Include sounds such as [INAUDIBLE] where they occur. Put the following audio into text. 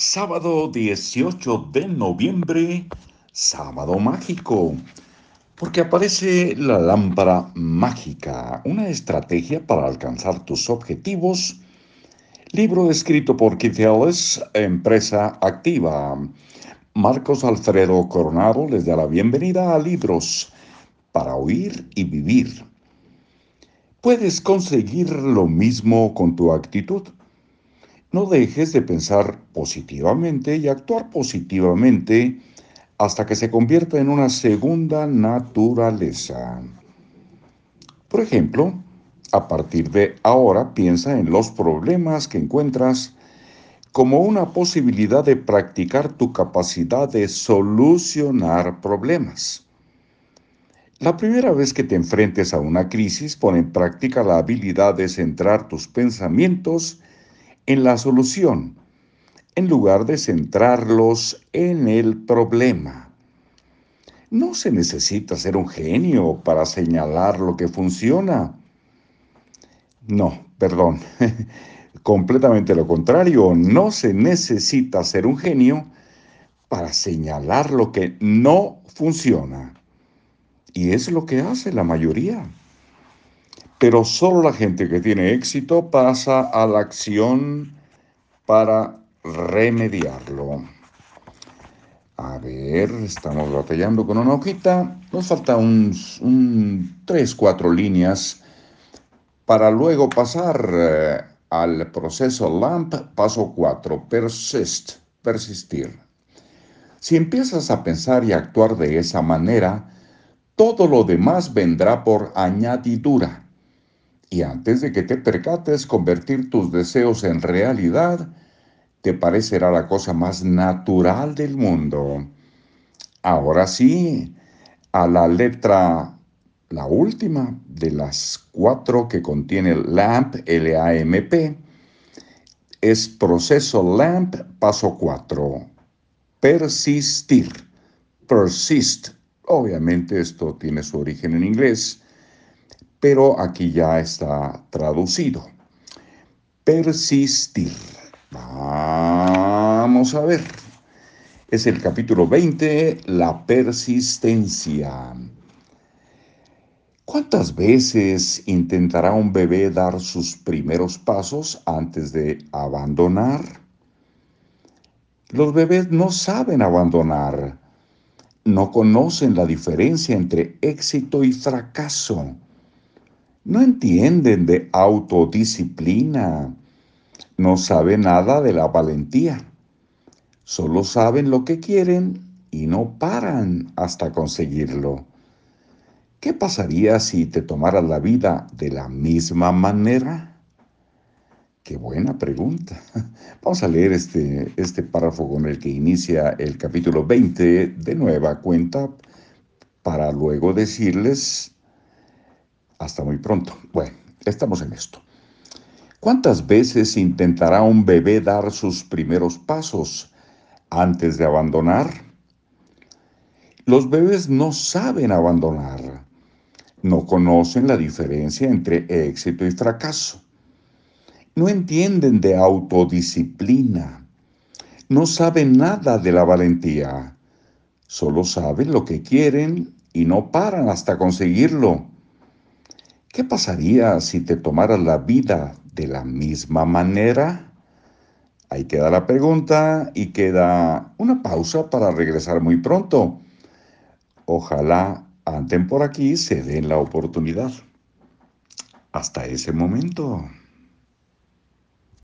Sábado 18 de noviembre, sábado mágico, porque aparece la lámpara mágica, una estrategia para alcanzar tus objetivos. Libro escrito por Keith Ellis, Empresa Activa. Marcos Alfredo Coronado les da la bienvenida a Libros para oír y vivir. Puedes conseguir lo mismo con tu actitud. No dejes de pensar positivamente y actuar positivamente hasta que se convierta en una segunda naturaleza. Por ejemplo, a partir de ahora piensa en los problemas que encuentras como una posibilidad de practicar tu capacidad de solucionar problemas. La primera vez que te enfrentes a una crisis, pon en práctica la habilidad de centrar tus pensamientos en la solución, en lugar de centrarlos en el problema. No se necesita ser un genio para señalar lo que funciona. No, perdón, [LAUGHS] completamente lo contrario, no se necesita ser un genio para señalar lo que no funciona. Y es lo que hace la mayoría pero solo la gente que tiene éxito pasa a la acción para remediarlo. A ver, estamos batallando con una hojita. Nos falta un, un tres, cuatro líneas para luego pasar eh, al proceso LAMP, paso 4, persist, persistir. Si empiezas a pensar y actuar de esa manera, todo lo demás vendrá por añadidura y antes de que te percates, convertir tus deseos en realidad te parecerá la cosa más natural del mundo. Ahora sí, a la letra, la última de las cuatro que contiene LAMP, L-A-M-P, es proceso LAMP, paso 4. Persistir. Persist. Obviamente esto tiene su origen en inglés pero aquí ya está traducido. Persistir. Vamos a ver. Es el capítulo 20, la persistencia. ¿Cuántas veces intentará un bebé dar sus primeros pasos antes de abandonar? Los bebés no saben abandonar, no conocen la diferencia entre éxito y fracaso no entienden de autodisciplina, no saben nada de la valentía, solo saben lo que quieren y no paran hasta conseguirlo. ¿Qué pasaría si te tomaras la vida de la misma manera? Qué buena pregunta. [LAUGHS] Vamos a leer este, este párrafo con el que inicia el capítulo 20 de nueva cuenta para luego decirles hasta muy pronto. Bueno, estamos en esto. ¿Cuántas veces intentará un bebé dar sus primeros pasos antes de abandonar? Los bebés no saben abandonar. No conocen la diferencia entre éxito y fracaso. No entienden de autodisciplina. No saben nada de la valentía. Solo saben lo que quieren y no paran hasta conseguirlo. ¿Qué pasaría si te tomaras la vida de la misma manera? Ahí queda la pregunta y queda una pausa para regresar muy pronto. Ojalá anden por aquí se den la oportunidad. Hasta ese momento.